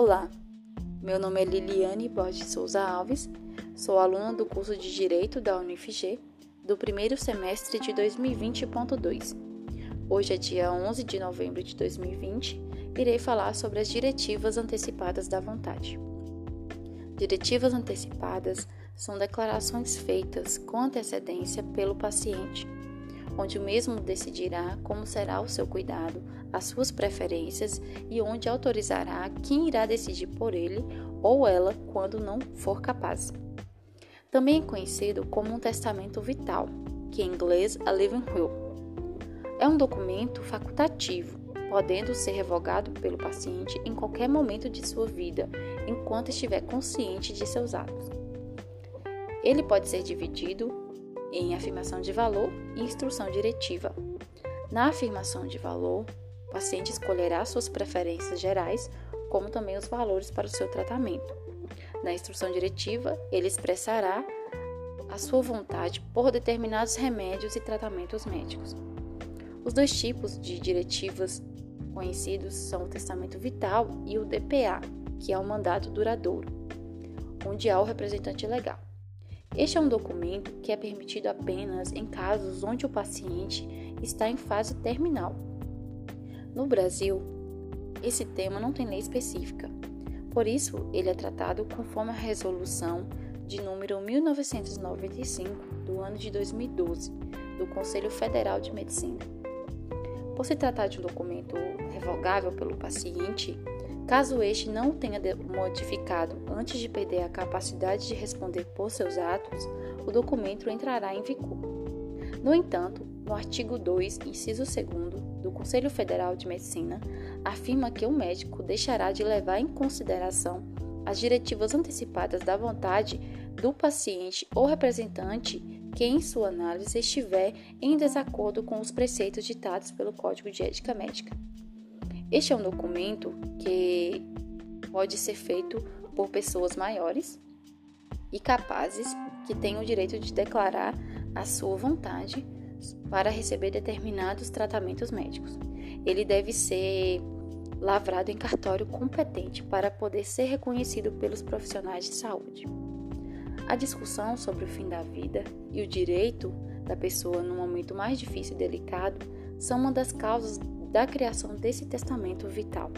Olá, meu nome é Liliane Borges Souza Alves, sou aluna do curso de Direito da UniFG do primeiro semestre de 2020.2. Hoje é dia 11 de novembro de 2020, irei falar sobre as diretivas antecipadas da vontade. Diretivas antecipadas são declarações feitas com antecedência pelo paciente onde o mesmo decidirá como será o seu cuidado, as suas preferências e onde autorizará quem irá decidir por ele ou ela quando não for capaz. Também é conhecido como um testamento vital, que em inglês é living will. É um documento facultativo, podendo ser revogado pelo paciente em qualquer momento de sua vida, enquanto estiver consciente de seus atos. Ele pode ser dividido em afirmação de valor e instrução diretiva. Na afirmação de valor, o paciente escolherá suas preferências gerais, como também os valores para o seu tratamento. Na instrução diretiva, ele expressará a sua vontade por determinados remédios e tratamentos médicos. Os dois tipos de diretivas conhecidos são o testamento vital e o DPA, que é o mandato duradouro, onde há o representante legal. Este é um documento que é permitido apenas em casos onde o paciente está em fase terminal. No Brasil, esse tema não tem lei específica, por isso ele é tratado conforme a resolução de número 1995 do ano de 2012 do Conselho Federal de Medicina. Por se tratar de um documento revogável pelo paciente, Caso este não tenha modificado antes de perder a capacidade de responder por seus atos, o documento entrará em vigor. No entanto, no artigo 2, inciso 2 do Conselho Federal de Medicina, afirma que o médico deixará de levar em consideração as diretivas antecipadas da vontade do paciente ou representante que, em sua análise, estiver em desacordo com os preceitos ditados pelo Código de Ética Médica. Este é um documento que pode ser feito por pessoas maiores e capazes que têm o direito de declarar a sua vontade para receber determinados tratamentos médicos. Ele deve ser lavrado em cartório competente para poder ser reconhecido pelos profissionais de saúde. A discussão sobre o fim da vida e o direito da pessoa no momento mais difícil e delicado são uma das causas da criação desse testamento vital.